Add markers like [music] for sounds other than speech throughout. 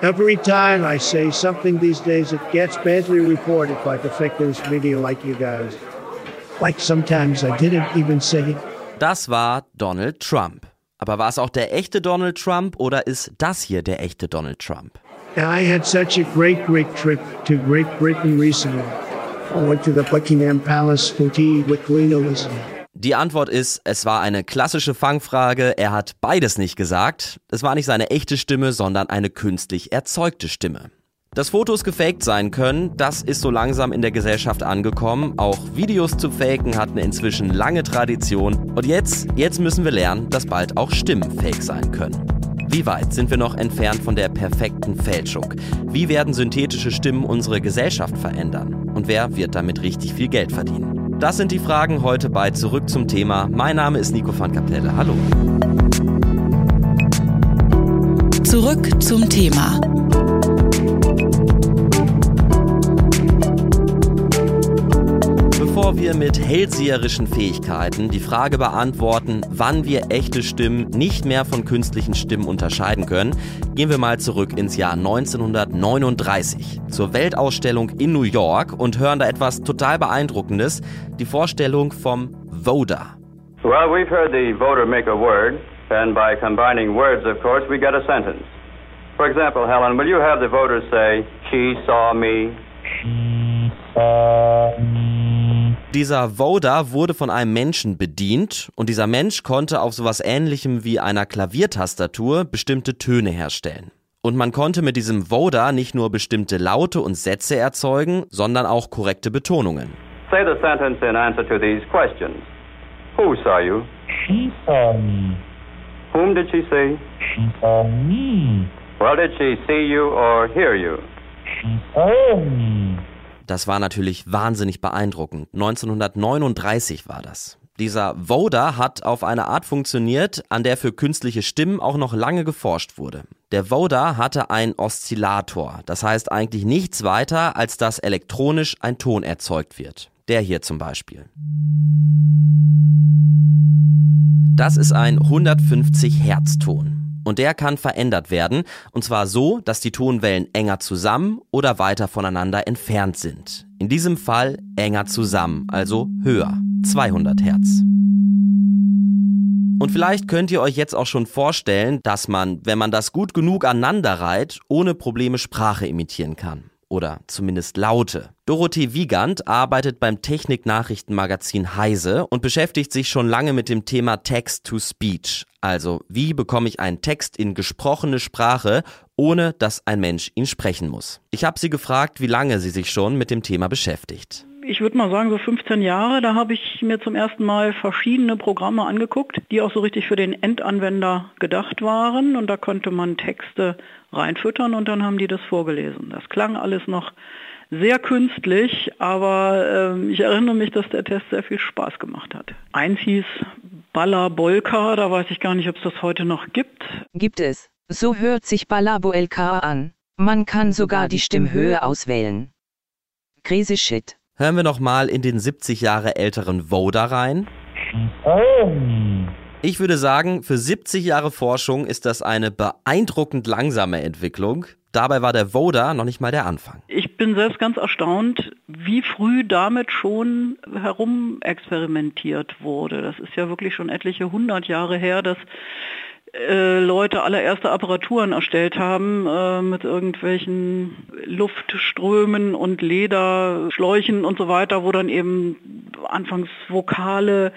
Every time I say something these days, it gets badly reported by the fake news media like you guys. Like sometimes I didn't even say it. Das war Donald Trump. Aber war es auch der echte Donald Trump oder ist das hier der echte Donald Trump? I had such a great, great trip to Great Britain recently. I went to the Buckingham Palace for tea with Queen Elizabeth. Die Antwort ist, es war eine klassische Fangfrage. Er hat beides nicht gesagt. Es war nicht seine echte Stimme, sondern eine künstlich erzeugte Stimme. Dass Fotos gefaked sein können, das ist so langsam in der Gesellschaft angekommen. Auch Videos zu faken hatten inzwischen lange Tradition. Und jetzt, jetzt müssen wir lernen, dass bald auch Stimmen fake sein können. Wie weit sind wir noch entfernt von der perfekten Fälschung? Wie werden synthetische Stimmen unsere Gesellschaft verändern? Und wer wird damit richtig viel Geld verdienen? Das sind die Fragen heute bei Zurück zum Thema. Mein Name ist Nico van Kapelle. Hallo. Zurück zum Thema. Bevor wir mit hellseherischen Fähigkeiten die Frage beantworten, wann wir echte Stimmen nicht mehr von künstlichen Stimmen unterscheiden können, gehen wir mal zurück ins Jahr 1939 zur Weltausstellung in New York und hören da etwas total beeindruckendes, die Vorstellung vom Voder. Well, we've heard the voter make a word, and by combining words, of course, we get a sentence. For example, Helen, will you have the voters say, she saw me? Dieser Voder wurde von einem Menschen bedient und dieser Mensch konnte auf sowas ähnlichem wie einer Klaviertastatur bestimmte Töne herstellen. Und man konnte mit diesem Voder nicht nur bestimmte Laute und Sätze erzeugen, sondern auch korrekte Betonungen. Say the sentence in answer to these questions. Who saw you? She saw me. Whom did she see? She saw me. Well, did she see you or hear you? She saw me. Das war natürlich wahnsinnig beeindruckend. 1939 war das. Dieser Voder hat auf eine Art funktioniert, an der für künstliche Stimmen auch noch lange geforscht wurde. Der Voder hatte einen Oszillator, das heißt eigentlich nichts weiter, als dass elektronisch ein Ton erzeugt wird. Der hier zum Beispiel. Das ist ein 150 Hertz Ton. Und der kann verändert werden, und zwar so, dass die Tonwellen enger zusammen oder weiter voneinander entfernt sind. In diesem Fall enger zusammen, also höher, 200 Hertz. Und vielleicht könnt ihr euch jetzt auch schon vorstellen, dass man, wenn man das gut genug aneinander reiht, ohne Probleme Sprache imitieren kann oder zumindest Laute. Dorothee Wiegand arbeitet beim Technik-Nachrichtenmagazin Heise und beschäftigt sich schon lange mit dem Thema Text-to-Speech. Also, wie bekomme ich einen Text in gesprochene Sprache, ohne dass ein Mensch ihn sprechen muss? Ich habe sie gefragt, wie lange sie sich schon mit dem Thema beschäftigt ich würde mal sagen, so 15 Jahre, da habe ich mir zum ersten Mal verschiedene Programme angeguckt, die auch so richtig für den Endanwender gedacht waren. Und da konnte man Texte reinfüttern und dann haben die das vorgelesen. Das klang alles noch sehr künstlich, aber äh, ich erinnere mich, dass der Test sehr viel Spaß gemacht hat. Eins hieß Balla Bolka, da weiß ich gar nicht, ob es das heute noch gibt. Gibt es. So hört sich Balla Bolka an. Man kann sogar die Stimmhöhe auswählen. Crazy Shit. Hören wir noch mal in den 70 Jahre älteren Voda rein. Ich würde sagen, für 70 Jahre Forschung ist das eine beeindruckend langsame Entwicklung. Dabei war der Voda noch nicht mal der Anfang. Ich bin selbst ganz erstaunt, wie früh damit schon herumexperimentiert wurde. Das ist ja wirklich schon etliche hundert Jahre her, dass Leute allererste Apparaturen erstellt haben äh, mit irgendwelchen Luftströmen und Lederschläuchen und so weiter, wo dann eben anfangs Vokale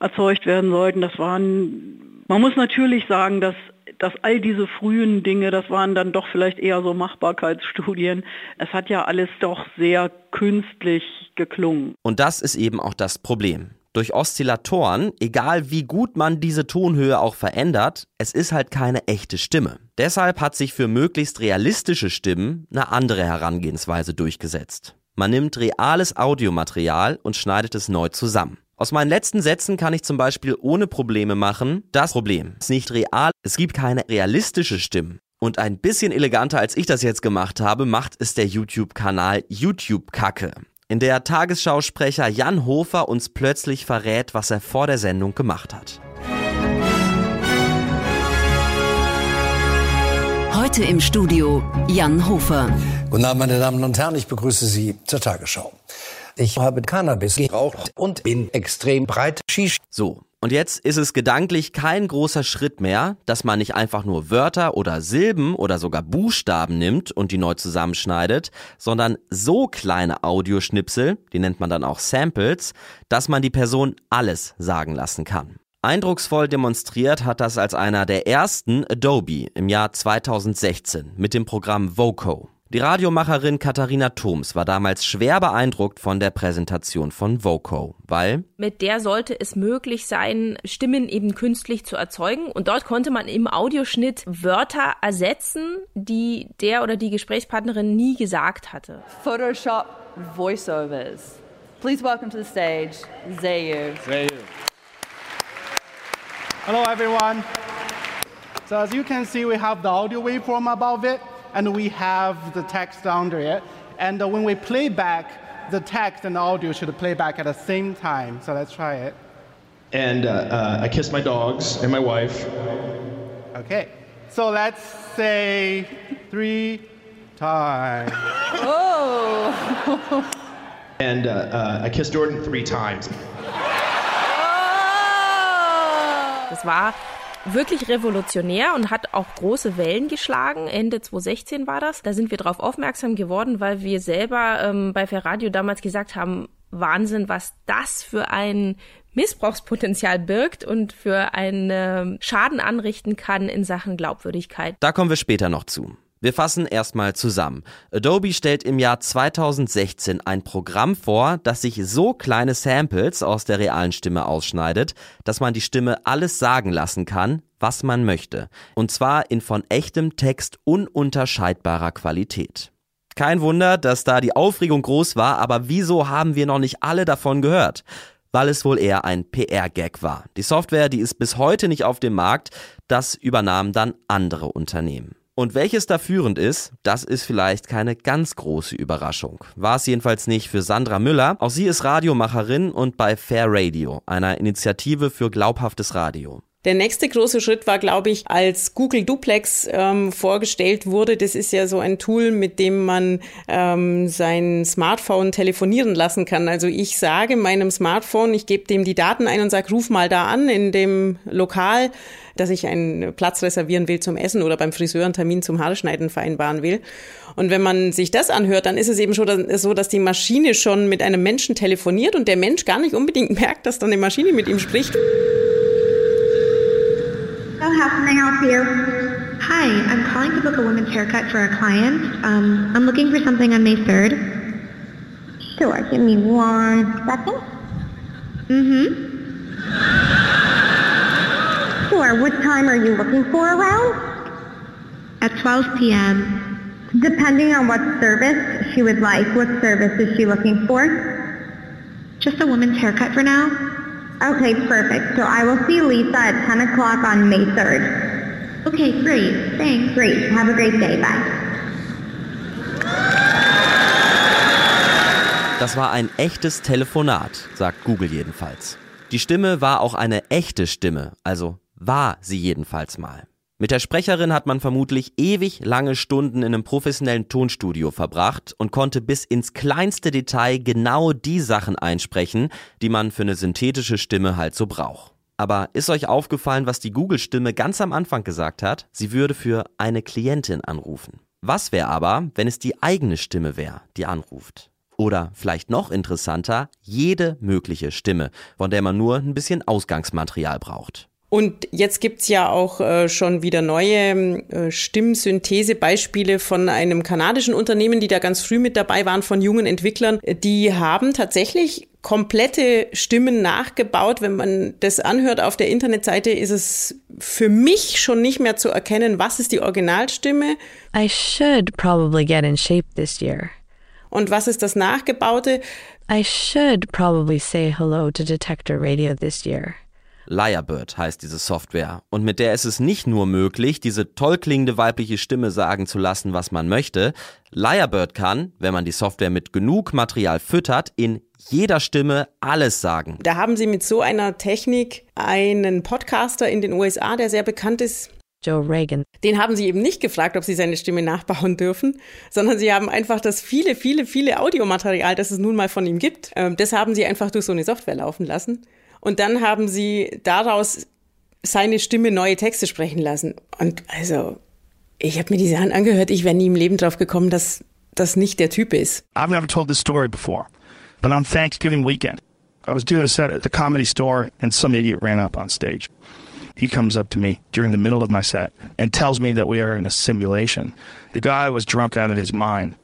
erzeugt werden sollten. Das waren, man muss natürlich sagen, dass dass all diese frühen Dinge, das waren dann doch vielleicht eher so Machbarkeitsstudien. Es hat ja alles doch sehr künstlich geklungen. Und das ist eben auch das Problem durch Oszillatoren, egal wie gut man diese Tonhöhe auch verändert, es ist halt keine echte Stimme. Deshalb hat sich für möglichst realistische Stimmen eine andere Herangehensweise durchgesetzt. Man nimmt reales Audiomaterial und schneidet es neu zusammen. Aus meinen letzten Sätzen kann ich zum Beispiel ohne Probleme machen, das Problem ist nicht real, es gibt keine realistische Stimme. Und ein bisschen eleganter als ich das jetzt gemacht habe, macht es der YouTube-Kanal YouTube Kacke in der Tagesschausprecher Jan Hofer uns plötzlich verrät, was er vor der Sendung gemacht hat. Heute im Studio Jan Hofer. Guten Abend, meine Damen und Herren, ich begrüße Sie zur Tagesschau. Ich habe Cannabis geraucht und bin extrem breit Shish. So, und jetzt ist es gedanklich kein großer Schritt mehr, dass man nicht einfach nur Wörter oder Silben oder sogar Buchstaben nimmt und die neu zusammenschneidet, sondern so kleine Audioschnipsel, die nennt man dann auch Samples, dass man die Person alles sagen lassen kann. Eindrucksvoll demonstriert hat das als einer der ersten Adobe im Jahr 2016 mit dem Programm Voco. Die Radiomacherin Katharina Thoms war damals schwer beeindruckt von der Präsentation von Voco, weil mit der sollte es möglich sein, Stimmen eben künstlich zu erzeugen. Und dort konnte man im Audioschnitt Wörter ersetzen, die der oder die Gesprächspartnerin nie gesagt hatte. Photoshop Voiceovers. Please welcome to the stage, Zayu. Zayu. Hello everyone. So as you can see, we have the audio waveform above it. And we have the text under it. And uh, when we play back, the text and the audio should play back at the same time. So let's try it. And uh, uh, I kiss my dogs and my wife. Okay. So let's say three times. oh. and uh, uh, I kissed Jordan three times. Das war wirklich revolutionär und hat auch große Wellen geschlagen. Ende 2016 war das. Da sind wir darauf aufmerksam geworden, weil wir selber ähm, bei Ferradio damals gesagt haben, Wahnsinn, was das für ein Missbrauchspotenzial birgt und für einen Schaden anrichten kann in Sachen Glaubwürdigkeit. Da kommen wir später noch zu. Wir fassen erstmal zusammen. Adobe stellt im Jahr 2016 ein Programm vor, das sich so kleine Samples aus der realen Stimme ausschneidet, dass man die Stimme alles sagen lassen kann, was man möchte. Und zwar in von echtem Text ununterscheidbarer Qualität. Kein Wunder, dass da die Aufregung groß war, aber wieso haben wir noch nicht alle davon gehört? Weil es wohl eher ein PR-Gag war. Die Software, die ist bis heute nicht auf dem Markt, das übernahmen dann andere Unternehmen. Und welches da führend ist, das ist vielleicht keine ganz große Überraschung. War es jedenfalls nicht für Sandra Müller. Auch sie ist Radiomacherin und bei Fair Radio, einer Initiative für glaubhaftes Radio. Der nächste große Schritt war, glaube ich, als Google Duplex ähm, vorgestellt wurde. Das ist ja so ein Tool, mit dem man ähm, sein Smartphone telefonieren lassen kann. Also ich sage meinem Smartphone, ich gebe dem die Daten ein und sage, ruf mal da an in dem Lokal, dass ich einen Platz reservieren will zum Essen oder beim Friseur einen Termin zum Haarschneiden vereinbaren will. Und wenn man sich das anhört, dann ist es eben schon so, dass die Maschine schon mit einem Menschen telefoniert und der Mensch gar nicht unbedingt [laughs] merkt, dass dann eine Maschine mit ihm spricht. So how can I help you? Hi, I'm calling to book a women's haircut for a client. Um, I'm looking for something on May 3rd. Sure, give me one second. Mm-hmm. Sure, what time are you looking for around? At 12 p.m. Depending on what service she would like, what service is she looking for? Just a woman's haircut for now. Okay, perfect. So I will see Lisa at 10 o'clock on May 3rd. Okay, great. Thanks. Great. Have a great day. Bye. Das war ein echtes Telefonat, sagt Google jedenfalls. Die Stimme war auch eine echte Stimme, also war sie jedenfalls mal. Mit der Sprecherin hat man vermutlich ewig lange Stunden in einem professionellen Tonstudio verbracht und konnte bis ins kleinste Detail genau die Sachen einsprechen, die man für eine synthetische Stimme halt so braucht. Aber ist euch aufgefallen, was die Google-Stimme ganz am Anfang gesagt hat? Sie würde für eine Klientin anrufen. Was wäre aber, wenn es die eigene Stimme wäre, die anruft? Oder vielleicht noch interessanter, jede mögliche Stimme, von der man nur ein bisschen Ausgangsmaterial braucht. Und jetzt gibt's ja auch äh, schon wieder neue äh, Stimmsynthese-Beispiele von einem kanadischen Unternehmen, die da ganz früh mit dabei waren, von jungen Entwicklern. Die haben tatsächlich komplette Stimmen nachgebaut. Wenn man das anhört auf der Internetseite, ist es für mich schon nicht mehr zu erkennen, was ist die Originalstimme. I should probably get in shape this year. Und was ist das Nachgebaute? I should probably say hello to Detector Radio this year. Lyrebird heißt diese Software. Und mit der ist es nicht nur möglich, diese toll klingende weibliche Stimme sagen zu lassen, was man möchte. Lyrebird kann, wenn man die Software mit genug Material füttert, in jeder Stimme alles sagen. Da haben sie mit so einer Technik einen Podcaster in den USA, der sehr bekannt ist, Joe Reagan. Den haben sie eben nicht gefragt, ob sie seine Stimme nachbauen dürfen, sondern sie haben einfach das viele, viele, viele Audiomaterial, das es nun mal von ihm gibt, ähm, das haben sie einfach durch so eine Software laufen lassen. Und dann haben sie daraus seine Stimme neue Texte sprechen lassen. Und also, ich habe mir diese Sachen angehört, ich wäre nie im Leben drauf gekommen, dass das nicht der Typ ist. I've never told this story before, but on Thanksgiving weekend, I was doing a set at the comedy store and some idiot ran up on stage. He comes up to me during the middle of my set and tells me that we are in a simulation. The guy was drunk out of his mind.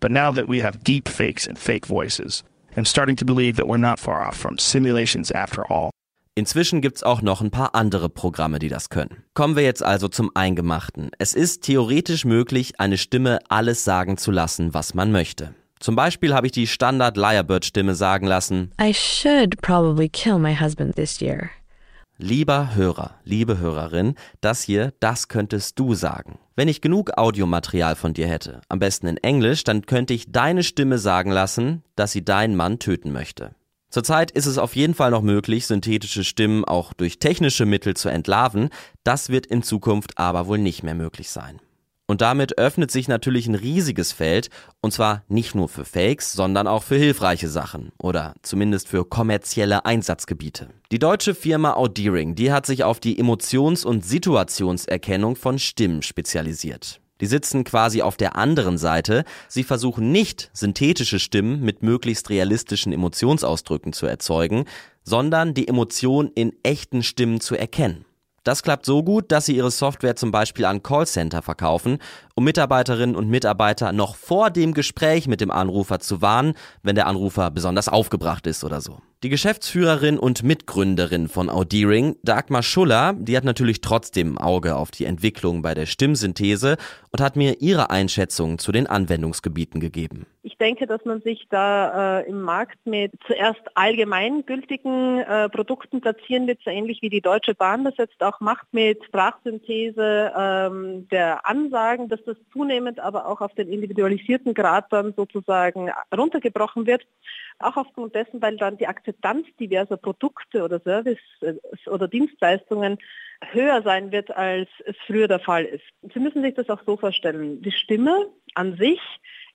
But now that we have deep fakes and fake voices, I'm starting to believe that we're not far off from simulations after all. Inzwischen gibt's auch noch ein paar andere Programme, die das können. Kommen wir jetzt also zum Eingemachten. Es ist theoretisch möglich, eine Stimme alles sagen zu lassen, was man möchte. Zum Beispiel habe ich die Standard Lyrebird Stimme sagen lassen. I should probably kill my husband this year. Lieber Hörer, liebe Hörerin, das hier, das könntest du sagen. Wenn ich genug Audiomaterial von dir hätte, am besten in Englisch, dann könnte ich deine Stimme sagen lassen, dass sie deinen Mann töten möchte. Zurzeit ist es auf jeden Fall noch möglich, synthetische Stimmen auch durch technische Mittel zu entlarven. Das wird in Zukunft aber wohl nicht mehr möglich sein. Und damit öffnet sich natürlich ein riesiges Feld, und zwar nicht nur für Fakes, sondern auch für hilfreiche Sachen oder zumindest für kommerzielle Einsatzgebiete. Die deutsche Firma Audeering, die hat sich auf die Emotions- und Situationserkennung von Stimmen spezialisiert. Die sitzen quasi auf der anderen Seite. Sie versuchen nicht, synthetische Stimmen mit möglichst realistischen Emotionsausdrücken zu erzeugen, sondern die Emotion in echten Stimmen zu erkennen. Das klappt so gut, dass sie ihre Software zum Beispiel an Callcenter verkaufen, um Mitarbeiterinnen und Mitarbeiter noch vor dem Gespräch mit dem Anrufer zu warnen, wenn der Anrufer besonders aufgebracht ist oder so. Die Geschäftsführerin und Mitgründerin von Audeering, Dagmar Schuller, die hat natürlich trotzdem Auge auf die Entwicklung bei der Stimmsynthese und hat mir ihre Einschätzung zu den Anwendungsgebieten gegeben. Ich denke, dass man sich da äh, im Markt mit zuerst allgemeingültigen äh, Produkten platzieren wird, so ähnlich wie die Deutsche Bahn das jetzt auch macht mit Sprachsynthese ähm, der Ansagen, dass das zunehmend aber auch auf den individualisierten Grad dann sozusagen runtergebrochen wird. Auch aufgrund dessen, weil dann die Akzeptanz diverser Produkte oder Service äh, oder Dienstleistungen höher sein wird, als es früher der Fall ist. Sie müssen sich das auch so vorstellen. Die Stimme an sich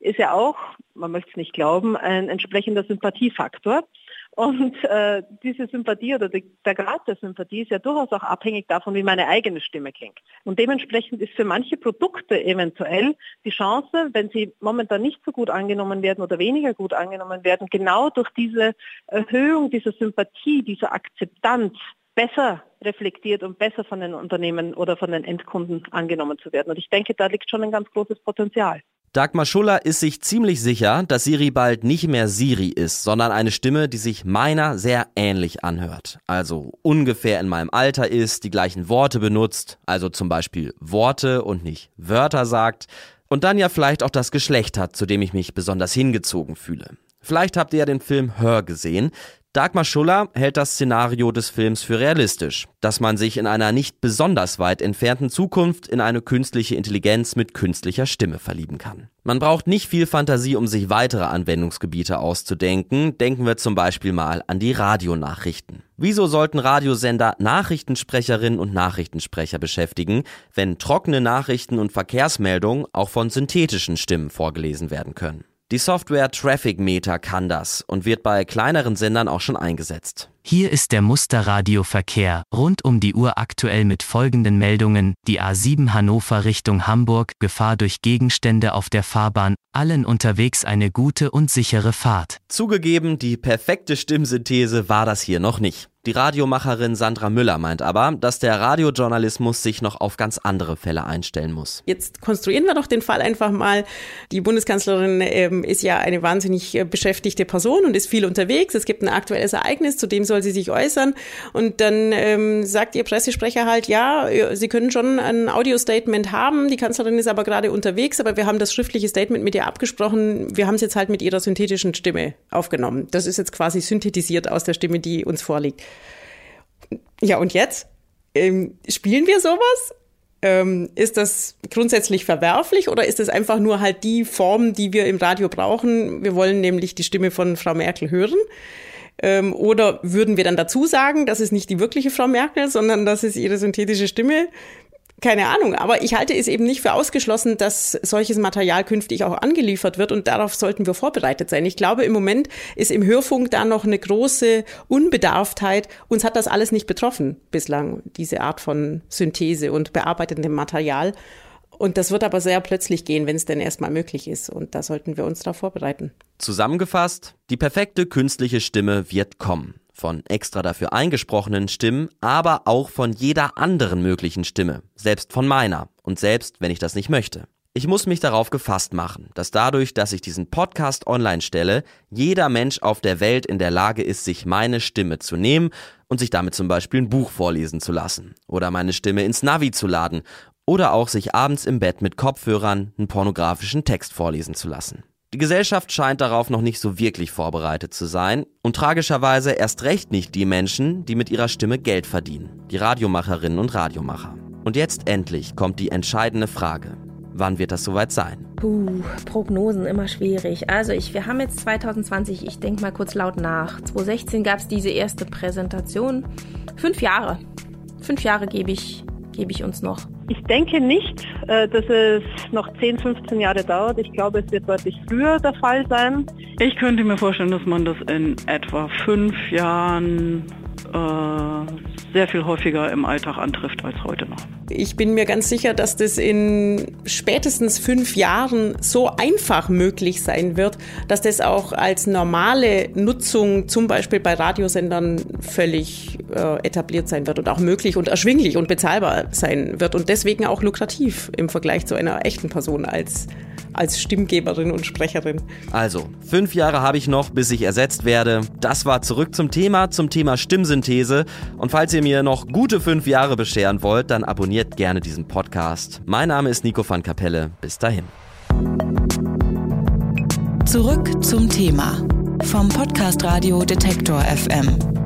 ist ja auch, man möchte es nicht glauben, ein entsprechender Sympathiefaktor. Und äh, diese Sympathie oder die, der Grad der Sympathie ist ja durchaus auch abhängig davon, wie meine eigene Stimme klingt. Und dementsprechend ist für manche Produkte eventuell die Chance, wenn sie momentan nicht so gut angenommen werden oder weniger gut angenommen werden, genau durch diese Erhöhung dieser Sympathie, dieser Akzeptanz besser reflektiert und besser von den Unternehmen oder von den Endkunden angenommen zu werden. Und ich denke, da liegt schon ein ganz großes Potenzial. Dagmar Schuller ist sich ziemlich sicher, dass Siri bald nicht mehr Siri ist, sondern eine Stimme, die sich meiner sehr ähnlich anhört. Also ungefähr in meinem Alter ist, die gleichen Worte benutzt, also zum Beispiel Worte und nicht Wörter sagt, und dann ja vielleicht auch das Geschlecht hat, zu dem ich mich besonders hingezogen fühle. Vielleicht habt ihr ja den Film Hör gesehen. Dagmar Schuller hält das Szenario des Films für realistisch, dass man sich in einer nicht besonders weit entfernten Zukunft in eine künstliche Intelligenz mit künstlicher Stimme verlieben kann. Man braucht nicht viel Fantasie, um sich weitere Anwendungsgebiete auszudenken. Denken wir zum Beispiel mal an die Radionachrichten. Wieso sollten Radiosender Nachrichtensprecherinnen und Nachrichtensprecher beschäftigen, wenn trockene Nachrichten und Verkehrsmeldungen auch von synthetischen Stimmen vorgelesen werden können? Die Software Traffic Meter kann das und wird bei kleineren Sendern auch schon eingesetzt. Hier ist der Musterradioverkehr rund um die Uhr aktuell mit folgenden Meldungen. Die A7 Hannover Richtung Hamburg, Gefahr durch Gegenstände auf der Fahrbahn, allen unterwegs eine gute und sichere Fahrt. Zugegeben, die perfekte Stimmsynthese war das hier noch nicht. Die Radiomacherin Sandra Müller meint aber, dass der Radiojournalismus sich noch auf ganz andere Fälle einstellen muss. Jetzt konstruieren wir doch den Fall einfach mal. Die Bundeskanzlerin ähm, ist ja eine wahnsinnig äh, beschäftigte Person und ist viel unterwegs. Es gibt ein aktuelles Ereignis, zu dem soll sie sich äußern. Und dann ähm, sagt ihr Pressesprecher halt, ja, Sie können schon ein Audio-Statement haben. Die Kanzlerin ist aber gerade unterwegs, aber wir haben das schriftliche Statement mit ihr abgesprochen. Wir haben es jetzt halt mit ihrer synthetischen Stimme aufgenommen. Das ist jetzt quasi synthetisiert aus der Stimme, die uns vorliegt. Ja, und jetzt? Ähm, spielen wir sowas? Ähm, ist das grundsätzlich verwerflich oder ist es einfach nur halt die Form, die wir im Radio brauchen? Wir wollen nämlich die Stimme von Frau Merkel hören. Ähm, oder würden wir dann dazu sagen, das ist nicht die wirkliche Frau Merkel, sondern das ist ihre synthetische Stimme? keine Ahnung, aber ich halte es eben nicht für ausgeschlossen, dass solches Material künftig auch angeliefert wird und darauf sollten wir vorbereitet sein. Ich glaube, im Moment ist im Hörfunk da noch eine große Unbedarftheit. Uns hat das alles nicht betroffen bislang, diese Art von Synthese und bearbeitendem Material. Und das wird aber sehr plötzlich gehen, wenn es denn erstmal möglich ist. Und da sollten wir uns darauf vorbereiten. Zusammengefasst, die perfekte künstliche Stimme wird kommen von extra dafür eingesprochenen Stimmen, aber auch von jeder anderen möglichen Stimme, selbst von meiner und selbst wenn ich das nicht möchte. Ich muss mich darauf gefasst machen, dass dadurch, dass ich diesen Podcast online stelle, jeder Mensch auf der Welt in der Lage ist, sich meine Stimme zu nehmen und sich damit zum Beispiel ein Buch vorlesen zu lassen oder meine Stimme ins Navi zu laden oder auch sich abends im Bett mit Kopfhörern einen pornografischen Text vorlesen zu lassen. Die Gesellschaft scheint darauf noch nicht so wirklich vorbereitet zu sein und tragischerweise erst recht nicht die Menschen, die mit ihrer Stimme Geld verdienen, die Radiomacherinnen und Radiomacher. Und jetzt endlich kommt die entscheidende Frage. Wann wird das soweit sein? Puh, Prognosen immer schwierig. Also ich, wir haben jetzt 2020, ich denke mal kurz laut nach. 2016 gab es diese erste Präsentation. Fünf Jahre. Fünf Jahre gebe ich gebe ich uns noch? Ich denke nicht, äh, dass es noch 10, 15 Jahre dauert. Ich glaube, es wird deutlich früher der Fall sein. Ich könnte mir vorstellen, dass man das in etwa fünf Jahren äh, sehr viel häufiger im Alltag antrifft als heute noch. Ich bin mir ganz sicher, dass das in spätestens fünf Jahren so einfach möglich sein wird, dass das auch als normale Nutzung zum Beispiel bei Radiosendern völlig äh, etabliert sein wird und auch möglich und erschwinglich und bezahlbar sein wird und deswegen auch lukrativ im Vergleich zu einer echten Person als als Stimmgeberin und Sprecherin. Also, fünf Jahre habe ich noch, bis ich ersetzt werde. Das war zurück zum Thema, zum Thema Stimmsynthese. Und falls ihr mir noch gute fünf Jahre bescheren wollt, dann abonniert gerne diesen Podcast. Mein Name ist Nico van Kapelle. Bis dahin. Zurück zum Thema vom Podcast Radio Detektor FM.